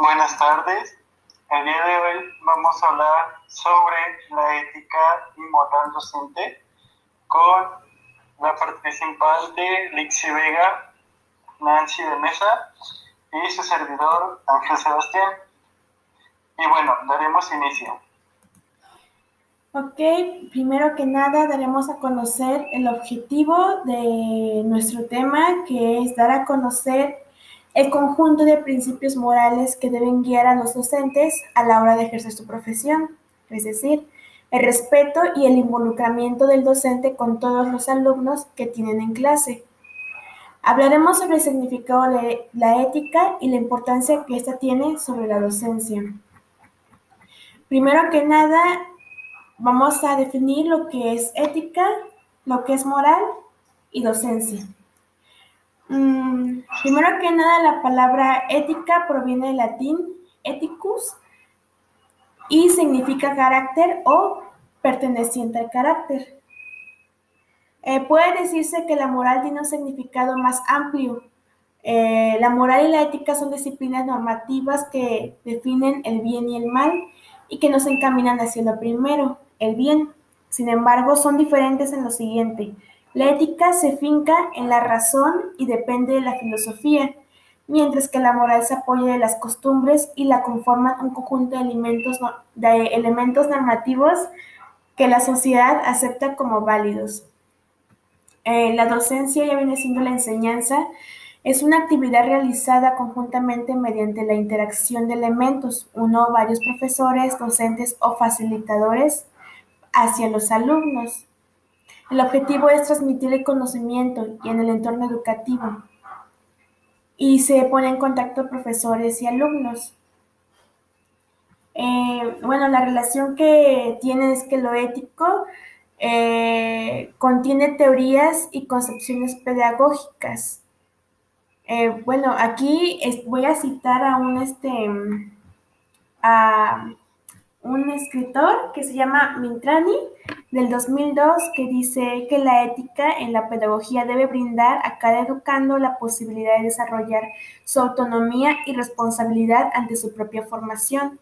Buenas tardes. El día de hoy vamos a hablar sobre la ética y moral docente con la participante Lixi Vega, Nancy de Mesa y su servidor Ángel Sebastián. Y bueno, daremos inicio. Ok, primero que nada daremos a conocer el objetivo de nuestro tema, que es dar a conocer el conjunto de principios morales que deben guiar a los docentes a la hora de ejercer su profesión, es decir, el respeto y el involucramiento del docente con todos los alumnos que tienen en clase. Hablaremos sobre el significado de la ética y la importancia que ésta tiene sobre la docencia. Primero que nada, vamos a definir lo que es ética, lo que es moral y docencia. Mm, primero que nada, la palabra ética proviene del latín ethicus y significa carácter o perteneciente al carácter. Eh, puede decirse que la moral tiene un significado más amplio. Eh, la moral y la ética son disciplinas normativas que definen el bien y el mal y que nos encaminan hacia lo primero, el bien. Sin embargo, son diferentes en lo siguiente. La ética se finca en la razón y depende de la filosofía, mientras que la moral se apoya de las costumbres y la conforman un conjunto de elementos, normativos que la sociedad acepta como válidos. Eh, la docencia ya viene siendo la enseñanza, es una actividad realizada conjuntamente mediante la interacción de elementos, uno o varios profesores, docentes o facilitadores hacia los alumnos. El objetivo es transmitir el conocimiento y en el entorno educativo. Y se pone en contacto profesores y alumnos. Eh, bueno, la relación que tiene es que lo ético eh, contiene teorías y concepciones pedagógicas. Eh, bueno, aquí voy a citar a un este a un escritor que se llama Mintrani del 2002 que dice que la ética en la pedagogía debe brindar a cada educando la posibilidad de desarrollar su autonomía y responsabilidad ante su propia formación,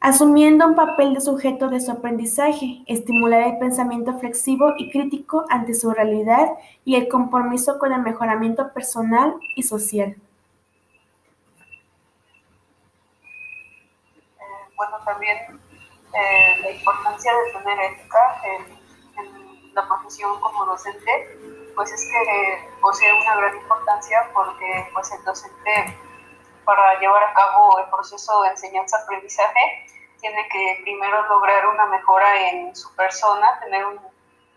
asumiendo un papel de sujeto de su aprendizaje, estimular el pensamiento flexivo y crítico ante su realidad y el compromiso con el mejoramiento personal y social. bueno, también eh, la importancia de tener ética en, la profesión como docente, pues es que posee una gran importancia porque pues el docente para llevar a cabo el proceso de enseñanza-aprendizaje tiene que primero lograr una mejora en su persona, tener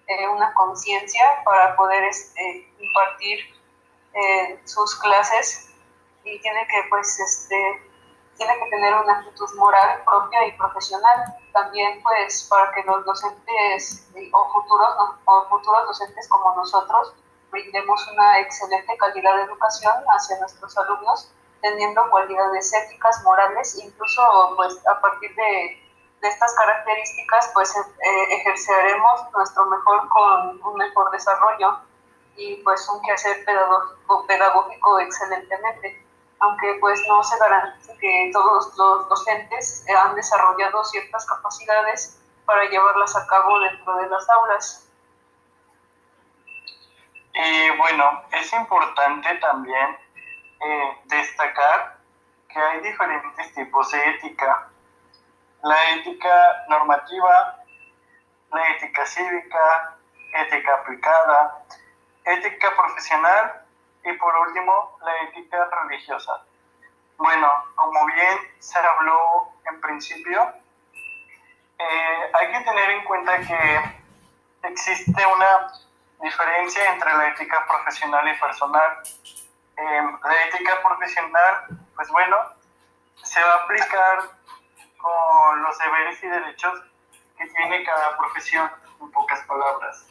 eh, una conciencia para poder este, impartir eh, sus clases y tiene que pues este tiene que tener una actitud moral propia y profesional. También, pues, para que los docentes o futuros, o futuros docentes como nosotros brindemos una excelente calidad de educación hacia nuestros alumnos, teniendo cualidades éticas, morales, incluso, pues, a partir de, de estas características, pues, eh, ejerceremos nuestro mejor con un mejor desarrollo y, pues, un quehacer pedagógico, pedagógico excelentemente aunque pues no se garantiza que todos los docentes han desarrollado ciertas capacidades para llevarlas a cabo dentro de las aulas. Y bueno, es importante también eh, destacar que hay diferentes tipos de ética. La ética normativa, la ética cívica, ética aplicada, ética profesional y por último, la ética religiosa. Bueno, como bien se habló en principio, eh, hay que tener en cuenta que existe una diferencia entre la ética profesional y personal. Em, la ética profesional, pues bueno, se va a aplicar con los deberes y derechos que tiene cada profesión, en pocas palabras.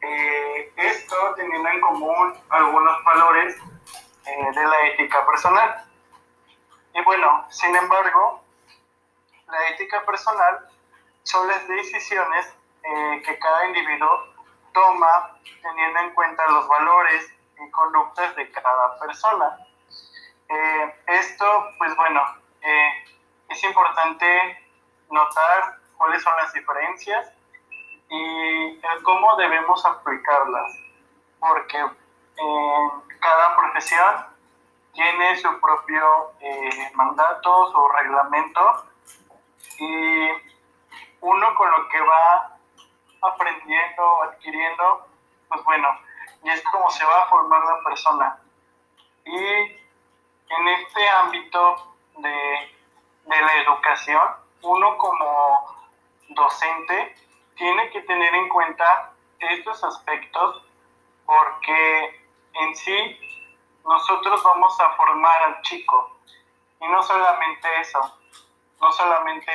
Eh, esto teniendo en común algunos valores eh, de la ética personal. Y bueno, sin embargo, la ética personal son las decisiones eh, que cada individuo toma teniendo en cuenta los valores y conductas de cada persona. esto, pues bueno, importante notar cuáles son las diferencias y cómo debemos aplicarlas, porque eh, cada profesión tiene su propio eh, mandato, su reglamento, y uno con lo que va aprendiendo, adquiriendo, pues bueno, y es como se va a formar la persona. Y en este ámbito de, de la educación, uno como docente tiene que tener en cuenta estos aspectos porque en sí nosotros vamos a formar al chico y no solamente eso, no solamente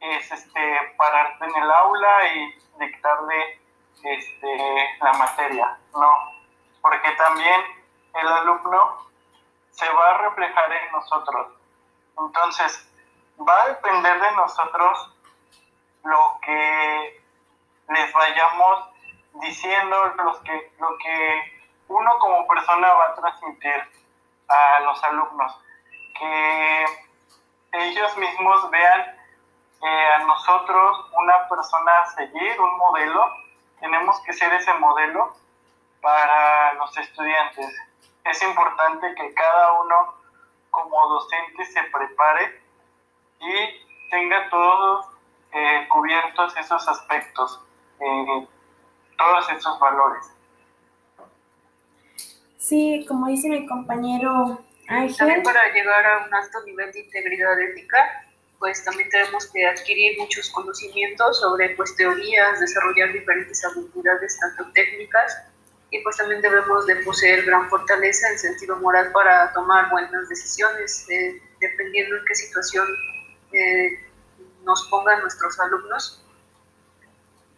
es este pararte en el aula y dictarle este, la materia, no, porque también el alumno se va a reflejar en nosotros. Entonces, va a depender de nosotros lo que les vayamos diciendo, los que, lo que uno como persona va a transmitir a los alumnos. Que ellos mismos vean eh, a nosotros una persona a seguir, un modelo. Tenemos que ser ese modelo para los estudiantes. Es importante que cada uno como docente se prepare y tenga todos eh, cubiertos esos aspectos, eh, todos esos valores. Sí, como dice mi compañero Ángel. También para llegar a un alto nivel de integridad ética, pues también tenemos que adquirir muchos conocimientos sobre pues teorías, desarrollar diferentes habilidades tanto técnicas y pues también debemos de poseer gran fortaleza en sentido moral para tomar buenas decisiones eh, dependiendo en qué situación eh, nos pongan nuestros alumnos.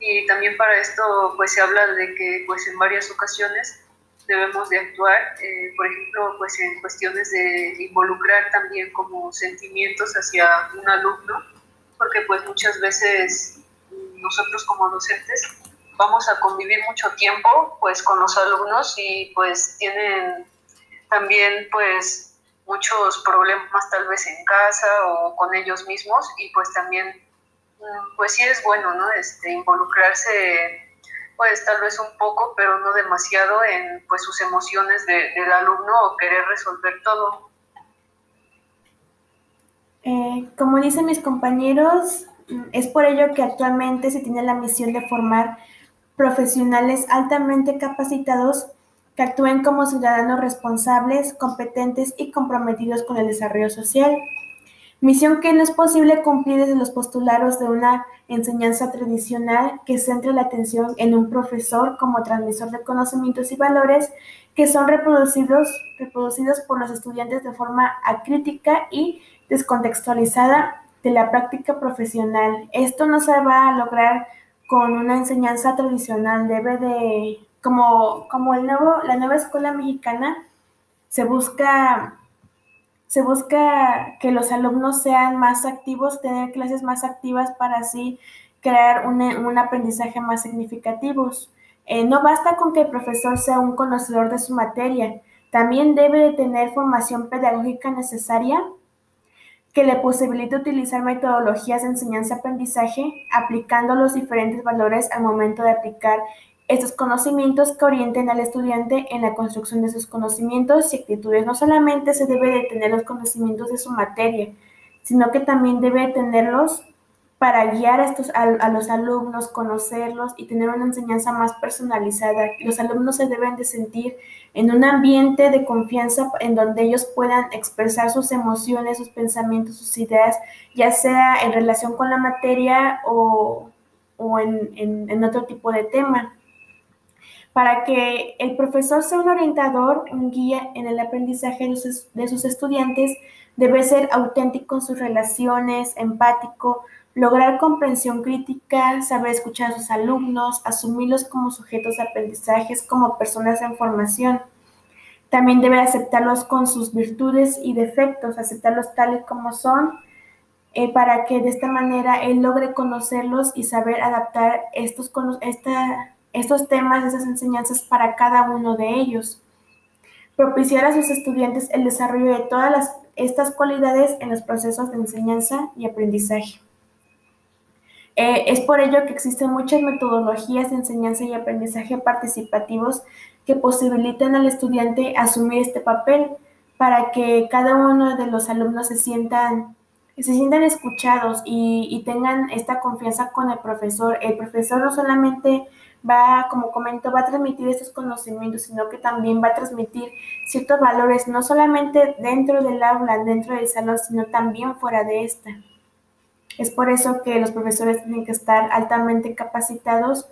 Y también para esto pues se habla de que pues en varias ocasiones debemos de actuar, eh, por ejemplo, pues en cuestiones de involucrar también como sentimientos hacia un alumno, porque pues muchas veces nosotros como docentes vamos a convivir mucho tiempo pues con los alumnos y pues tienen también pues muchos problemas tal vez en casa o con ellos mismos y pues también pues sí es bueno, ¿no? Este, involucrarse pues tal vez un poco, pero no demasiado en pues sus emociones del alumno o querer resolver todo. Eh, como dicen mis compañeros, es por ello que actualmente se tiene la misión de formar profesionales altamente capacitados que actúen como ciudadanos responsables, competentes y comprometidos con el desarrollo social. Misión que no es posible cumplir desde los postulados de una enseñanza tradicional que centre la atención en un profesor como transmisor de conocimientos y valores que son reproducidos, reproducidos por los estudiantes de forma acrítica y descontextualizada de la práctica profesional. Esto no se va a lograr con una enseñanza tradicional, debe de, como, como el nuevo, la nueva escuela mexicana, se busca se busca que los alumnos sean más activos, tener clases más activas para así crear un, aprendizaje más significativo. Eh, no basta con que el profesor sea un conocedor de su materia, también debe de tener formación pedagógica necesaria que le posibilite utilizar metodologías de enseñanza-aprendizaje aplicando los diferentes valores al momento de aplicar estos conocimientos que orienten al estudiante en la construcción de sus conocimientos y actitudes. No solamente se debe de tener los conocimientos de su materia, sino que también debe tenerlos para guiar a, estos, a, los alumnos, conocerlos y tener una enseñanza más personalizada. Los alumnos se deben de sentir en un ambiente de confianza en donde ellos puedan expresar sus emociones, sus pensamientos, sus ideas, ya sea en relación con la materia o, o en, en, en otro tipo de tema para que el profesor sea un orientador, un guía en el aprendizaje de sus, estudiantes, debe ser auténtico en sus relaciones, empático, lograr comprensión crítica, saber escuchar a sus alumnos, asumirlos como sujetos de aprendizajes, como personas en formación. También debe aceptarlos con sus virtudes y defectos, aceptarlos tal y como son, eh, para que de esta manera él logre conocerlos y saber adaptar estos, esta, estos temas, esas enseñanzas para cada uno de ellos. Propiciar a sus estudiantes el desarrollo de todas estas cualidades en los procesos de enseñanza y aprendizaje. Eh, es por ello que existen muchas metodologías de enseñanza y aprendizaje participativos que posibilitan al estudiante asumir este papel para que cada uno de los alumnos se sientan, se sientan escuchados y tengan esta confianza con el profesor. El profesor no solamente va, como comento, va a transmitir estos conocimientos, sino que también va a transmitir ciertos valores, no solamente dentro del aula, dentro del salón, sino también fuera de esta. Es por eso que los profesores tienen que estar altamente capacitados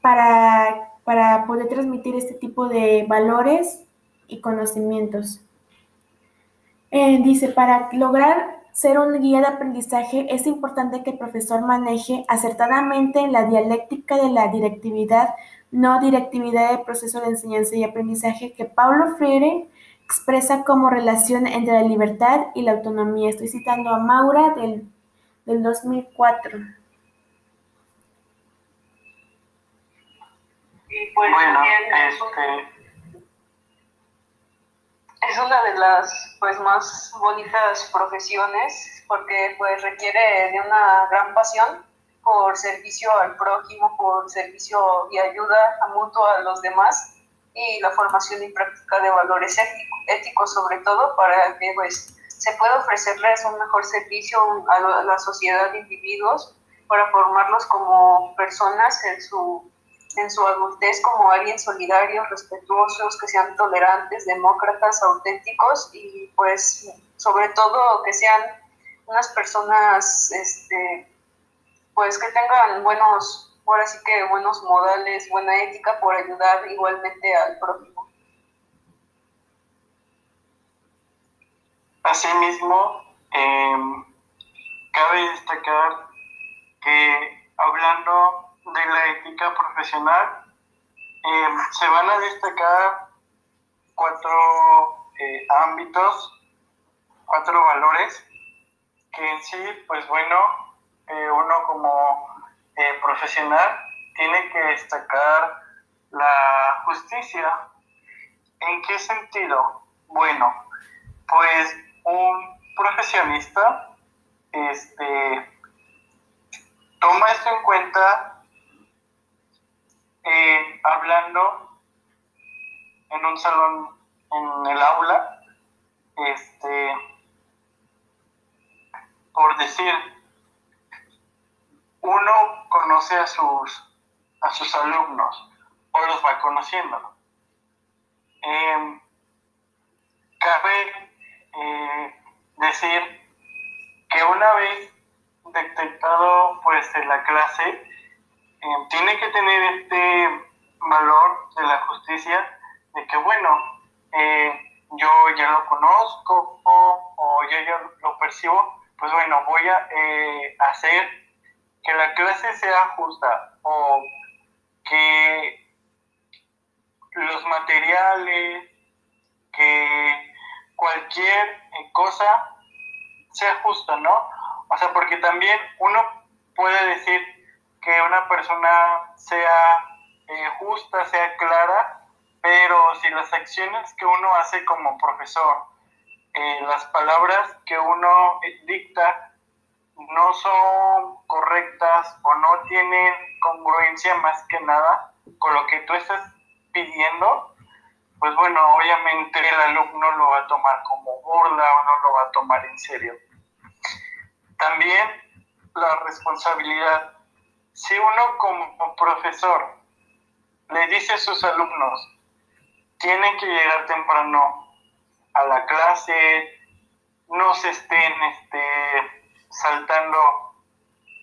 para, poder transmitir este tipo de valores y conocimientos. Eh, dice, para lograr ser un guía de aprendizaje es importante que el profesor maneje acertadamente la dialéctica de la directividad, no directividad del proceso de enseñanza y aprendizaje que Paulo Freire expresa como relación entre la libertad y la autonomía. Estoy citando a Maura del del 2004. Y pues bueno, este... es una de las pues más bonitas profesiones porque pues requiere de una gran pasión por servicio al prójimo, por servicio y ayuda a mutuo a los demás y la formación y práctica de valores éticos sobre todo para que pues se puede ofrecerles un mejor servicio a la sociedad de individuos para formarlos como personas en su, en su adultez, como alguien solidarios, respetuosos, que sean tolerantes, demócratas, auténticos y pues sobre todo que sean unas personas este, pues que tengan buenos, ahora sí que buenos modales, buena ética por ayudar igualmente al prójimo. Asimismo, em, cabe destacar que hablando de la ética profesional, em, se van a destacar cuatro eh, ámbitos, cuatro valores que en sí, pues bueno, eh, uno como eh, profesional tiene que destacar la justicia. ¿En qué sentido? Bueno, pues un profesionista este, toma esto en cuenta hablando en un salón en el aula, este, por decir, uno conoce a sus, a sus alumnos o los va conociendo. Eh, cabe eh, decir que una vez detectado pues en la clase, eh, tiene que tener este valor de la justicia de que bueno, eh, yo ya lo conozco o, o, yo ya lo percibo, pues bueno, voy a hacer que la clase sea justa o que los materiales, que cualquier eh, cosa sea justa, ¿no? O sea, porque también uno puede decir que una persona sea eh, justa, sea clara, pero si las acciones que uno hace como profesor, eh, las palabras que uno dicta no son correctas o no tienen congruencia más que nada con lo que tú estás pidiendo, pues bueno, obviamente el alumno lo va a tomar como burla o no lo va a tomar en serio. También la responsabilidad. Si uno como profesor le dice a sus alumnos, tienen que llegar temprano a la clase, no se estén este, saltando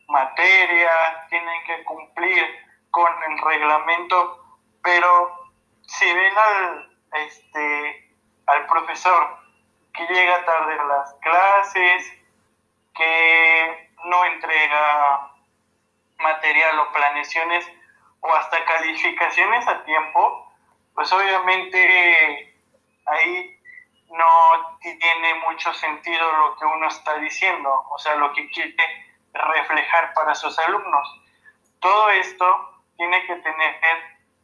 materia, tienen que cumplir con el reglamento, pero si ven al este, al profesor que llega tarde a las clases, que no entrega material o planeaciones o hasta calificaciones a tiempo, pues obviamente ahí no tiene mucho sentido lo que uno está diciendo, o sea, lo que quiere reflejar para sus alumnos. Todo esto tiene que tener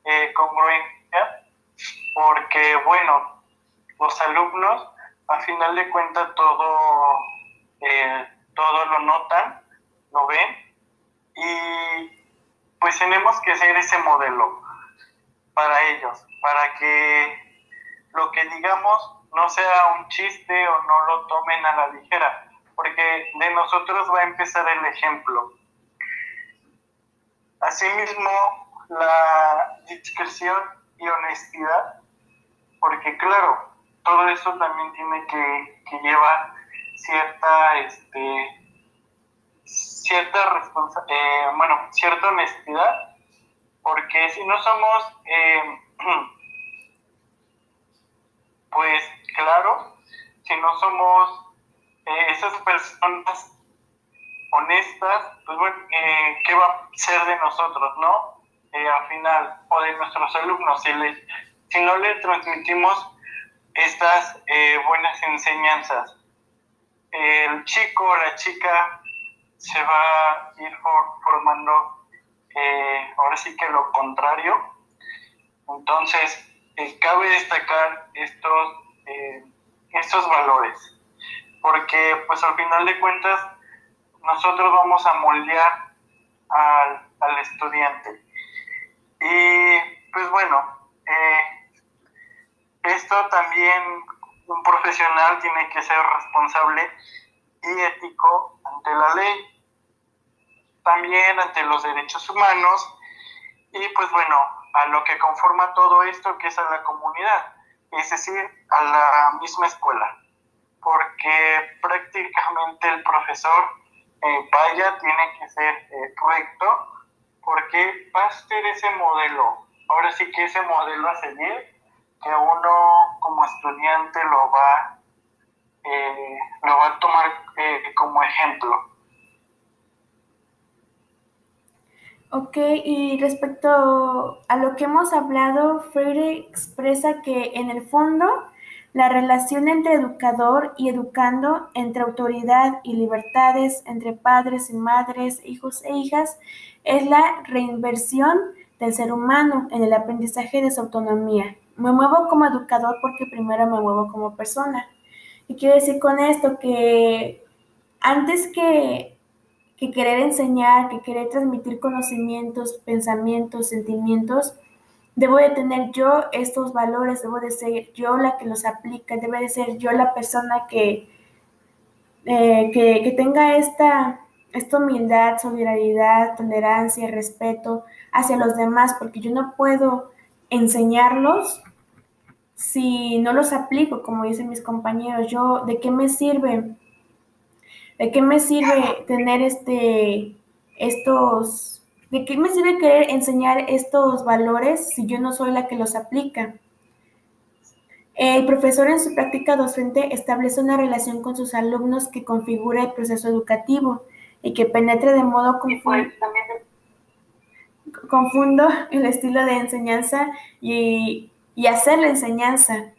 eh, congruencia porque, bueno, los alumnos a final de cuentas todo, eh, todo lo notan, lo ven y pues tenemos que ser ese modelo para ellos, para que lo que digamos no sea un chiste o no lo tomen a la ligera, porque de nosotros va a empezar el ejemplo. Asimismo, la discreción y honestidad, porque claro, todo eso también tiene que, llevar cierta, este, cierta responsa eh, bueno, cierta honestidad, porque si no somos, eh, pues claro, si no somos eh, esas personas honestas, pues bueno, ¿qué va a ser de nosotros, no? al final, o de nuestros alumnos, si, si no le transmitimos estas buenas enseñanzas, el chico o la chica se va a ir formando eh, ahora sí que lo contrario. Entonces, eh, cabe destacar estos, eh, estos valores, porque pues al final de cuentas nosotros vamos a moldear al, al estudiante. Y pues bueno, esto también un profesional tiene que ser responsable y ético ante la ley también ante los derechos humanos y pues bueno, a lo que conforma todo esto que es a la comunidad, es decir, a la misma escuela, porque prácticamente el profesor eh, vaya tiene que ser eh, recto, porque va a ser ese modelo, ahora sí que ese modelo a seguir, que uno como estudiante lo va, eh, lo va a tomar como ejemplo. Ok, y respecto a lo que hemos hablado, Freire expresa que en el fondo la relación entre educador y educando, entre autoridad y libertades, entre padres y madres, hijos e hijas, es la reinversión del ser humano en el aprendizaje de su autonomía. Me muevo como educador porque primero me muevo como persona. Y quiero decir con esto que antes que que querer enseñar, que querer transmitir conocimientos, pensamientos, sentimientos, debo de tener yo estos valores, debo de ser yo la que los aplica, debe de ser yo la persona que, eh, que, tenga esta, esta humildad, solidaridad, tolerancia, respeto hacia los demás, porque yo no puedo enseñarlos si no los aplico, como dicen mis compañeros. Yo, ¿de qué me sirve ¿De qué me sirve tener este, estos, de qué me sirve querer enseñar estos valores si yo no soy la que los aplica? El profesor en su práctica docente establece una relación con sus alumnos que configura el proceso educativo y que penetre de modo confundo, confundo el estilo de enseñanza y, y hacer la enseñanza.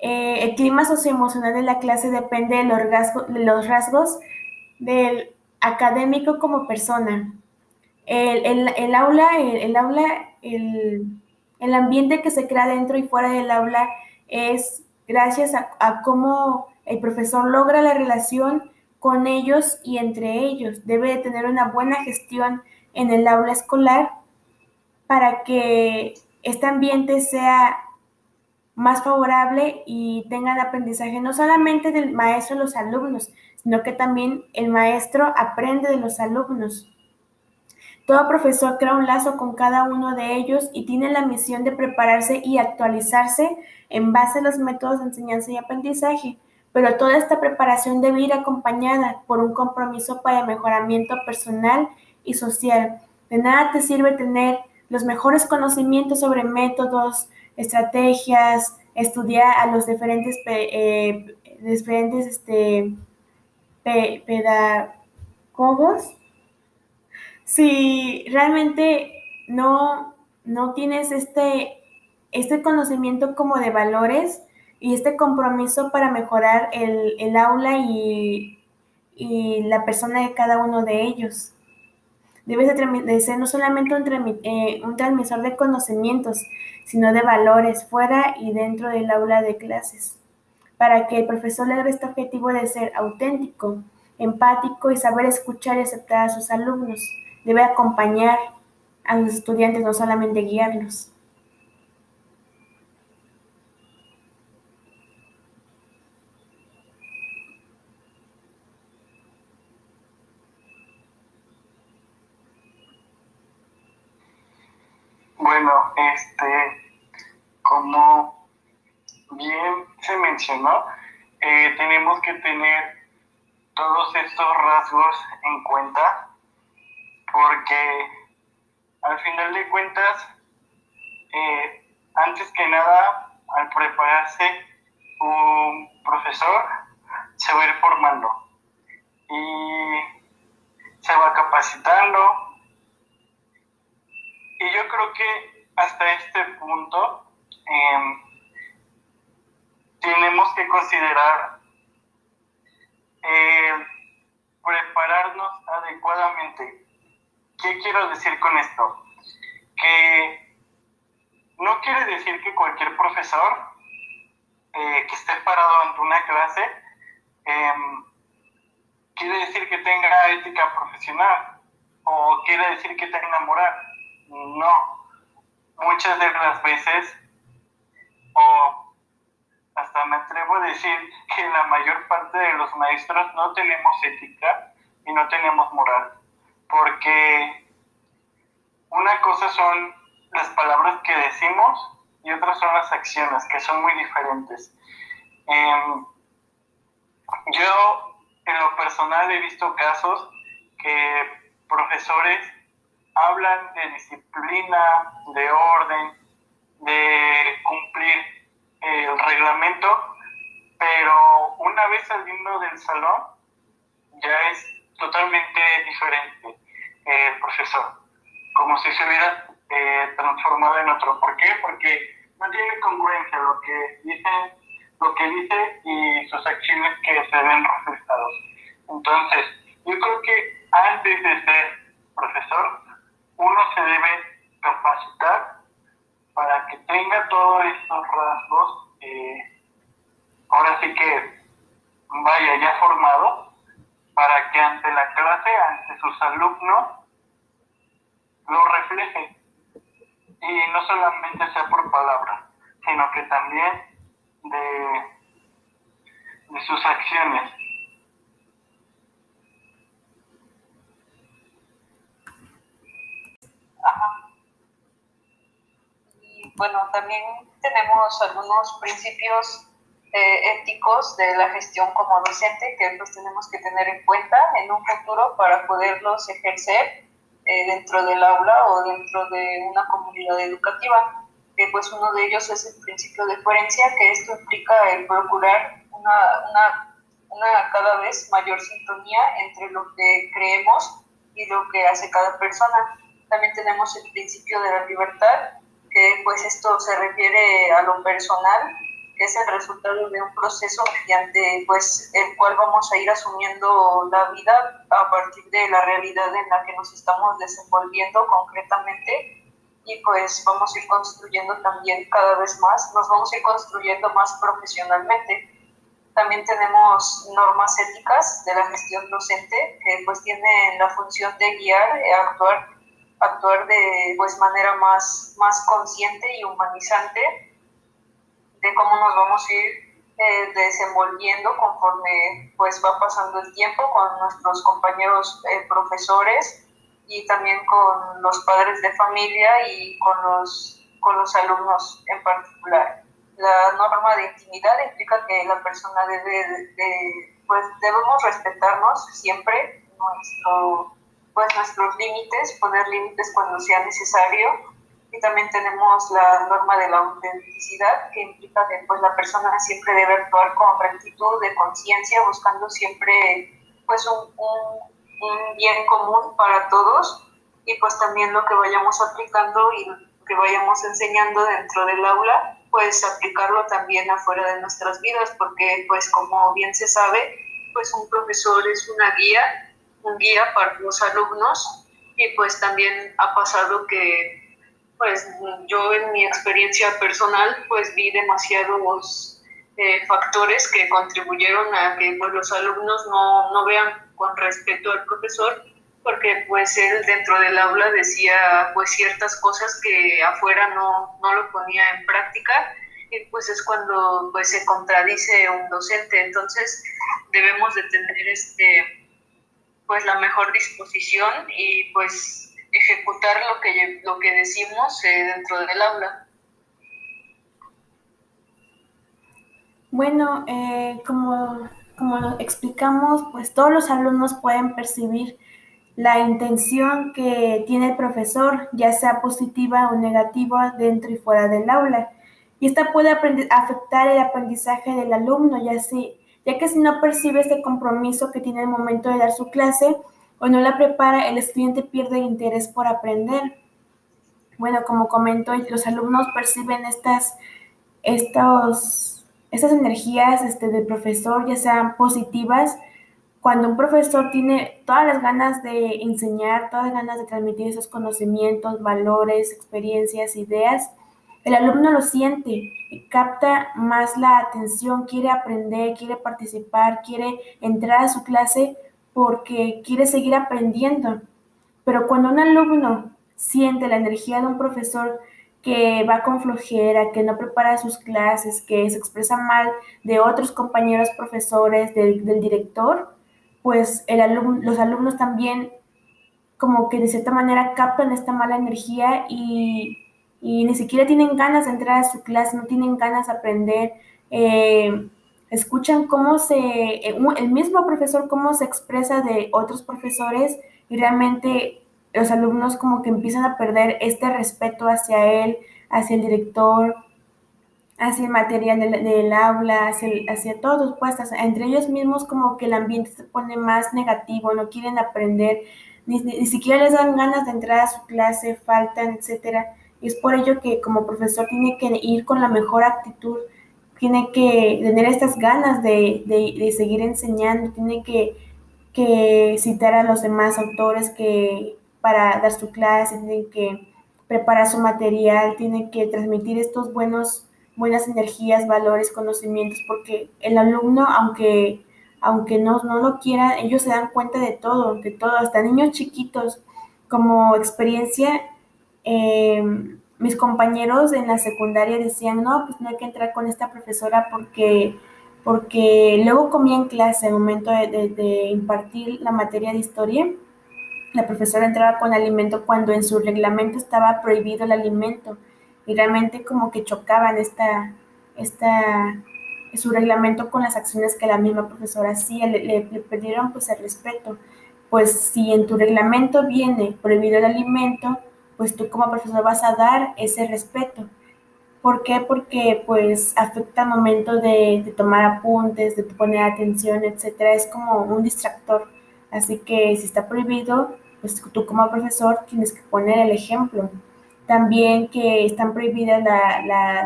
Eh, el clima socioemocional de la clase depende de los, rasgos, de los rasgos del académico como persona. El, aula, el, aula el, ambiente que se crea dentro y fuera del aula es gracias a, cómo el profesor logra la relación con ellos y entre ellos. Debe de tener una buena gestión en el aula escolar para que este ambiente sea más favorable y tengan aprendizaje no solamente del maestro y los alumnos, sino que también el maestro aprende de los alumnos. Todo profesor crea un lazo con cada uno de ellos y tiene la misión de prepararse y actualizarse en base a los métodos de enseñanza y aprendizaje, pero toda esta preparación debe ir acompañada por un compromiso para el mejoramiento personal y social. De nada te sirve tener los mejores conocimientos sobre métodos, estrategias, estudiar a los diferentes, eh, diferentes este, pedagogos. Si realmente no, no tienes este, este conocimiento como de valores y este compromiso para mejorar el, el aula y, y la persona de cada uno de ellos. Debes de, ser no solamente un, eh, un transmisor de conocimientos, sino de valores fuera y dentro del aula de clases. para que el profesor logre este objetivo de ser auténtico, empático y saber escuchar y aceptar a sus alumnos. Debe acompañar a los estudiantes, no solamente guiarlos. Bueno, este, como bien se mencionó, eh, tenemos que tener todos estos rasgos en cuenta porque al final de cuentas, eh, antes que nada, al prepararse un profesor, se va a ir formando y se va capacitando. Y yo creo que hasta este punto em, tenemos que considerar eh, prepararnos adecuadamente. ¿Qué quiero decir con esto? Que no quiere decir que cualquier profesor eh, que esté parado ante una clase em, quiere decir que tenga ética profesional o quiere decir que tenga moral no. Muchas de las veces, o hasta me atrevo a que la mayor parte de los maestros no tenemos ética y no tenemos moral. Porque una cosa son las palabras que decimos y otras son las acciones, que son muy diferentes. Em, yo, en lo personal, he visto casos que profesores hablan de disciplina, de orden, de cumplir el reglamento, pero una vez saliendo del salón ya es totalmente diferente el profesor, como si se hubiera eh, transformado en otro. ¿Por qué? Porque no tiene congruencia lo que dice, lo que dice y sus acciones que se ven reflejados. Entonces, yo creo que antes de ser profesor, uno se debe capacitar para que tenga todos estos rasgos, eh, ahora sí que vaya ya formado, para que ante la clase, ante sus alumnos, lo refleje. Y no solamente sea por palabra, sino que también de, de sus acciones. bueno, también tenemos algunos principios eh, éticos de la gestión como docente que pues tenemos que tener en cuenta en un futuro para poderlos ejercer eh, dentro del aula o dentro de una comunidad educativa. que pues uno de ellos es el principio de coherencia, que esto implica el procurar una, una, una cada vez mayor sintonía entre lo que creemos y lo que hace cada persona. También tenemos el principio de la libertad, que pues esto se refiere a lo personal, que es el resultado de un proceso mediante pues el cual vamos a ir asumiendo la vida a partir de la realidad en la que nos estamos desenvolviendo concretamente y pues vamos a ir construyendo también cada vez más, nos vamos a ir construyendo más profesionalmente. También tenemos normas éticas de la gestión docente que pues tienen la función de guiar, y actuar actuar de pues, manera más, más consciente y humanizante de cómo nos vamos a ir eh, desenvolviendo conforme pues va pasando el tiempo con nuestros compañeros eh, profesores y también con los padres de familia y con los, con los alumnos en particular. La norma de intimidad implica que la persona debe, de, pues debemos respetarnos siempre nuestro pues nuestros límites, poner límites cuando sea necesario. Y también tenemos la norma de la autenticidad, que implica que pues, la persona siempre debe actuar con rectitud, de conciencia, buscando siempre pues, un, un, bien común para todos. Y pues también lo que vayamos aplicando y que vayamos enseñando dentro del aula, pues aplicarlo también afuera de nuestras vidas, porque pues como bien se sabe, pues un profesor es una guía un guía para los alumnos y pues también ha pasado que pues yo en mi experiencia personal pues vi demasiados eh, factores que contribuyeron a que pues, los alumnos no, no vean con respeto al profesor porque pues él dentro del aula decía pues ciertas cosas que afuera no, no lo ponía en práctica y pues es cuando pues se contradice un docente. Entonces debemos de tener este pues la mejor disposición y pues ejecutar lo que lo que decimos eh, dentro del aula bueno eh, como como explicamos pues todos los alumnos pueden percibir la intención que tiene el profesor, ya sea positiva o negativa, dentro y fuera del aula. Y esta puede afectar el aprendizaje del alumno, ya, ya que si no percibe este compromiso que tiene el momento de dar su clase o no la prepara, el estudiante pierde interés por aprender. Bueno, como comento, los alumnos perciben estas, estos, estas energías este, del profesor, ya sean positivas, cuando un profesor tiene todas las ganas de enseñar, todas las ganas de transmitir esos conocimientos, valores, experiencias, ideas, el alumno lo siente y capta más la atención, quiere aprender, quiere participar, quiere entrar a su clase porque quiere seguir aprendiendo. Pero cuando un alumno siente la energía de un profesor que va con flojera, que no prepara sus clases, que se expresa mal de otros compañeros profesores, del, director, pues los alumnos también como que de cierta manera captan esta mala energía y, ni siquiera tienen ganas de entrar a su clase, no tienen ganas de aprender. Eh, escuchan cómo se, eh, el mismo profesor, cómo se expresa de otros profesores y realmente los alumnos como que empiezan a perder este respeto hacia él, hacia el director, hacia el material del, aula, hacia, hacia todos, pues entre ellos mismos como que el ambiente se pone más negativo, no quieren aprender, ni, ni, siquiera les dan ganas de entrar a su clase, faltan, etcétera. Y es por ello que como profesor tiene que ir con la mejor actitud, tiene que tener estas ganas de, de, seguir enseñando, tiene que, que, citar a los demás autores que para dar su clase, tiene que preparar su material, tiene que transmitir estos buenos buenas energías, valores, conocimientos, porque el alumno, aunque, aunque no, no lo quiera, ellos se dan cuenta de todo, de todo, hasta niños chiquitos. Como experiencia, eh, mis compañeros en la secundaria decían, no, pues no hay que entrar con esta profesora porque, porque luego comía en clase, al momento de, de impartir la materia de historia, la profesora entraba con alimento cuando en su reglamento estaba prohibido el alimento y realmente como que chocaban esta, esta, su reglamento con las acciones que la misma profesora hacía, le, le, pidieron pues el respeto. Pues si en tu reglamento viene prohibido el alimento, pues tú como profesor vas a dar ese respeto. ¿Por qué? Porque pues afecta al momento de, de, tomar apuntes, de poner atención, etcétera. Es como un distractor. Así que si está prohibido, pues tú como profesor tienes que poner el ejemplo. También que están prohibidas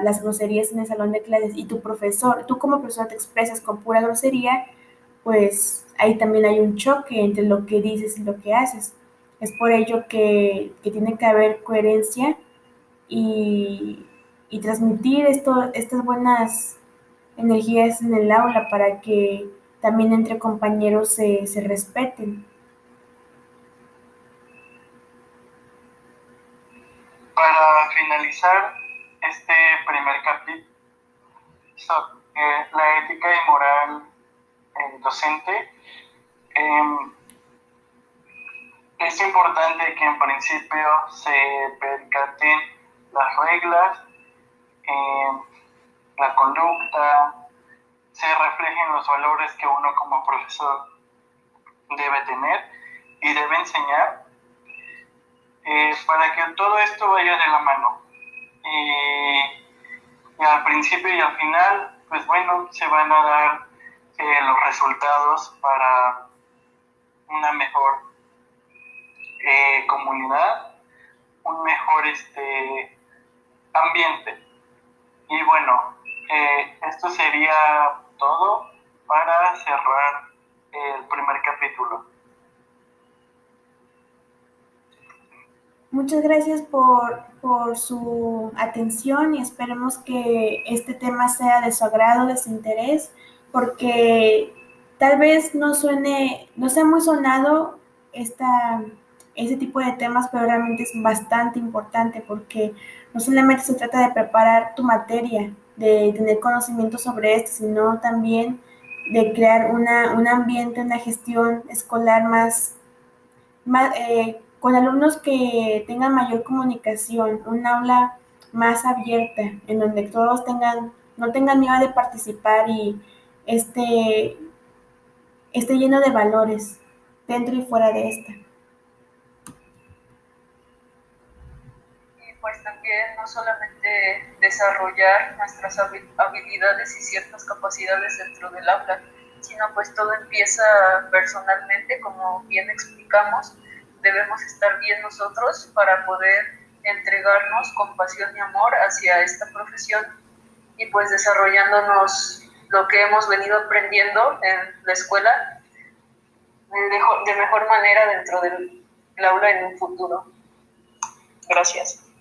las groserías en el salón de clases y tu profesor, tú como profesor te expresas con pura grosería, pues ahí también hay un choque entre lo que dices y lo que haces. Es por ello que, tiene que haber coherencia y, transmitir esto, estas buenas energías en el aula para que también entre compañeros se, se respeten. para finalizar este primer capítulo, la ética y moral docente, em, es importante que en principio se percaten las reglas, em, la conducta, se reflejen los valores que uno como profesor debe tener y debe enseñar eh, para que todo esto vaya de la mano. y al principio y al final, pues bueno, se van a dar eh, los resultados para una mejor eh, comunidad, un mejor este, ambiente. Y bueno, esto sería todo para cerrar el primer capítulo. Muchas gracias por, por, su atención y esperemos que este tema sea de su agrado, de su interés, porque tal vez no suene, no sea muy sonado esta, ese tipo de temas, pero realmente es bastante importante porque no solamente se trata de preparar tu materia, de tener conocimiento sobre esto, sino también de crear una, un ambiente, una gestión escolar más, más eh, con alumnos que tengan mayor comunicación, un aula más abierta, en donde todos tengan, no tengan miedo de participar y esté, esté lleno de valores dentro y fuera de esta. Y no solamente desarrollar nuestras habilidades y ciertas capacidades dentro del aula, sino pues todo empieza personalmente, como bien explicamos, debemos estar bien nosotros para poder entregarnos con pasión y amor hacia esta profesión y pues desarrollándonos lo que hemos venido aprendiendo en la escuela de mejor manera dentro del aula en un futuro. Gracias.